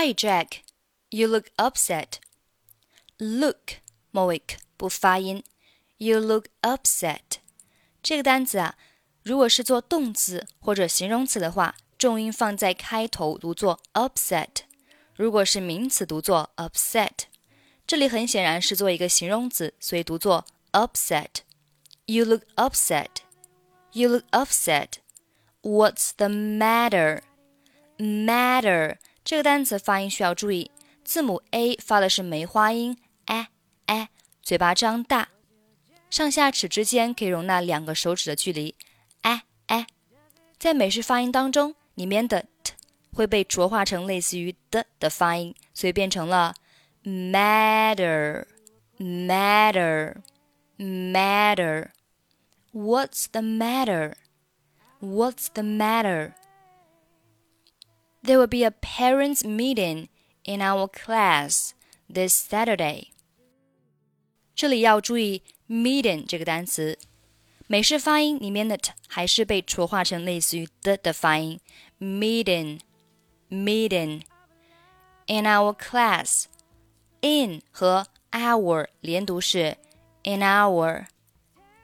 Hi, Jack. You look upset. Look 末尾不发音。You look upset. 这个单词啊，如果是做动词或者形容词的话，重音放在开头，读作 upset；如果是名词，读作 upset。这里很显然是做一个形容词，所以读作 upset。You look upset. You look upset. What's the matter? Matter 这个单词发音需要注意，字母 a 发的是梅花音哎哎嘴巴张大，上下齿之间可以容纳两个手指的距离哎哎。在美式发音当中，里面的 t 会被浊化成类似于的的发音，所以变成了 matter matter matter。What's the matter? What's the matter? There will be a parents' meeting in our class this Saturday. 这里要注意 meeting 这个单词，美式发音里面的 t 还是被浊化成类似于的的发音，meeting meeting in our class in 和 our 连读是 in our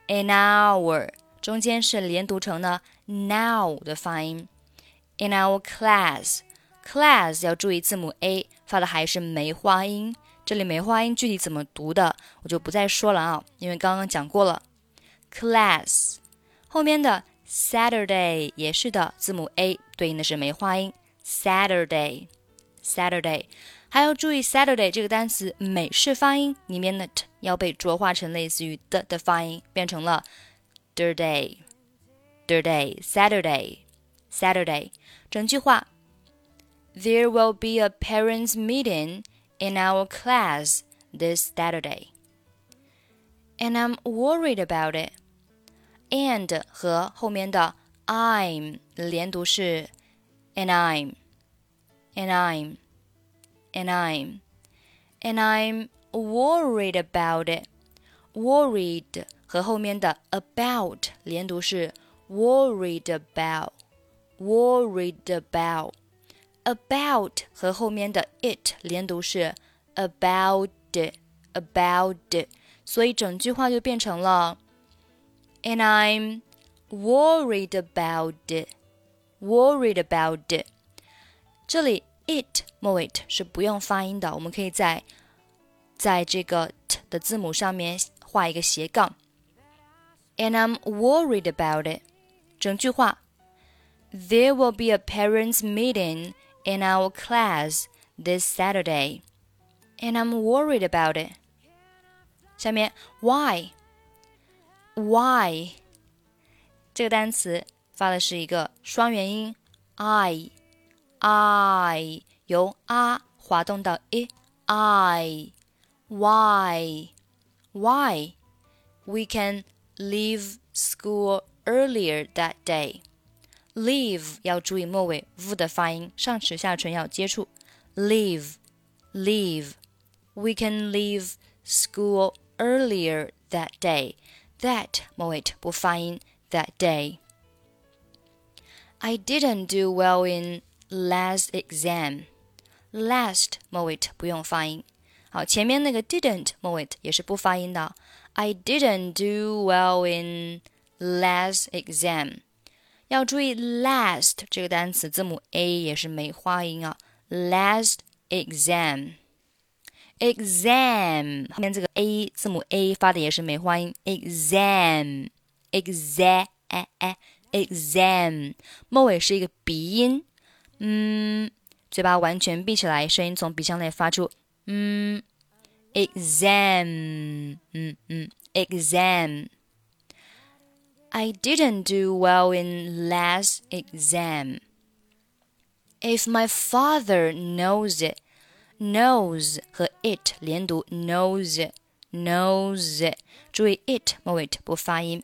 in our 中间是连读成了 now 的发音。 In our class, class 要注意字母 a 发的还是梅花音。这里梅花音具体怎么读的，我就不再说了啊，因为刚刚讲过了。Class 后面的 Saturday 也是的，字母 a 对应的是梅花音。Saturday, Saturday，还要注意 Saturday 这个单词美式发音里面的 t 要被浊化成类似于的的发音，变成了 Thursday, Thursday, Saturday, Saturday。整句话：There will be a parents' meeting in our class this Saturday, and I'm worried about it. And 和后面的 I'm 连读是 and I'm, and I'm, and I'm, and I'm worried about it. Worried 和后面的 about 连读是 worried about, worried about. About 和后面的 it 连读是 about, about. 所以整句话就变成了 And I'm worried about it worried about it。这里 it 末尾是不用发音的，我们可以在在这个 t 的字母上面画一个斜杠。And I'm worried about it。整句话 ：There will be a parents' meeting in our class this Saturday, and I'm worried about it。下面 why why 这个单词发的是一个双元音 i i 由 a 滑动到 i i why why we can leave school earlier that day leave 要注意末尾 v 的发音，上齿下唇要接触 leave leave we can leave school earlier that day that 末尾不发音 that day I didn't do well in last exam. Last 末尾不用发音。好，前面那个 didn't 末尾也是不发音的。I didn't do well in last exam。 要注意 last 这个单词字母 a 也是梅花音啊。Last exam。exam 后面这个 a 字母 a 发的也是梅花音。exam exam 哎哎。exam，末尾是一个鼻音，嗯，嘴巴完全闭起来，声音从鼻腔内发出，嗯，exam，嗯嗯，exam。I didn't do well in last exam. If my father knows it, knows 和 it 连读，knows knows，注意 it 末尾不发音。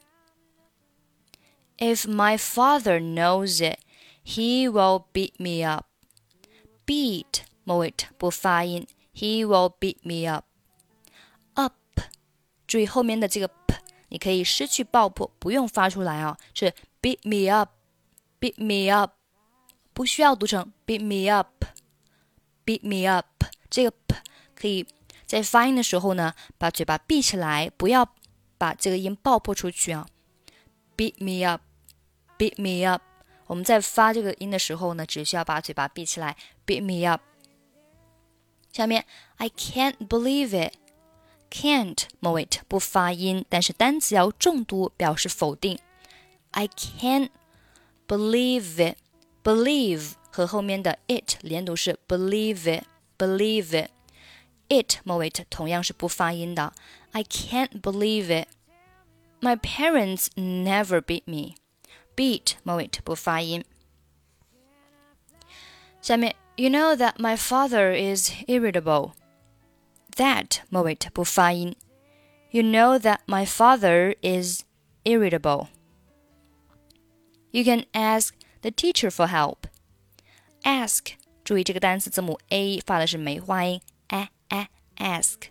if my father knows it, he will beat me up. Beat 末尾不发音，he will beat me up. Up，注意后面的这个 p， 你可以失去爆破，不用发出来啊，是 beat me up，beat me up，不需要读成 beat me up。beat me up。这个 p 可以在发音的时候呢，把嘴巴闭起来，不要把这个音爆破出去啊。beat me up，beat me up。我们在发这个音的时候呢，只需要把嘴巴闭起来，beat me up。下面，I can't believe it it，can't 末尾不发音，但是单词要重读，表示否定。I can't believe it，believe 和后面的 it 连读是 believe it，believe it。it 末尾同样是不发音的。I can't believe it。My parents never beat me。beat 末尾不发音。下面，You know that my father is irritable. That 末尾不发音。You know that my father is irritable. You can ask the teacher for help. Ask 注意这个单词字母 a 发的是梅花音，a a ask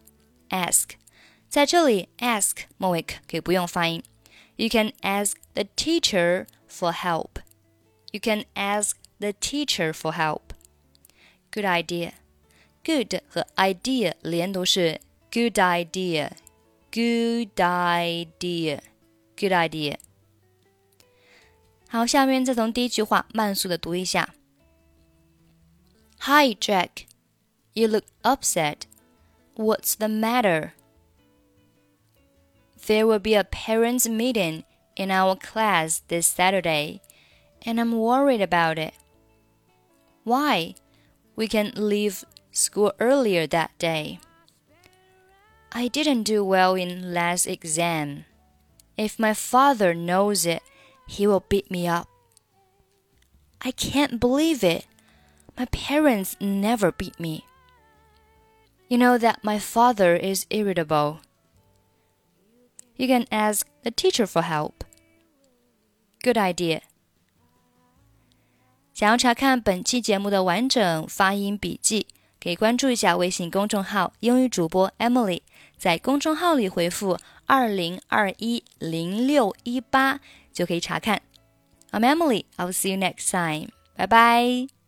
ask，在这里 ask 末尾可以不用发音。You can ask the teacher for help. You can ask the teacher for help. Good idea. Good 和 idea 连读是 good idea. Good idea. Good idea. 好，下面再从第一句话慢速的读一下。Hi, Jack. You look upset. What's the matter? There will be a parents' meeting in our class this Saturday, and I'm worried about it. Why? We can leave school earlier that day. I didn't do well in last exam. If my father knows it, he will beat me up. I can't believe it. My parents never beat me. You know that my father is irritable. You can ask the teacher for help. Good idea. 想要查看本期节目的完整发音笔记， 可以关注一下微信公众号“英语主播 Emily”。在公众号里回复“二零二一零六一八”就可以查看。I'm Emily. I'll see you next time. Bye bye.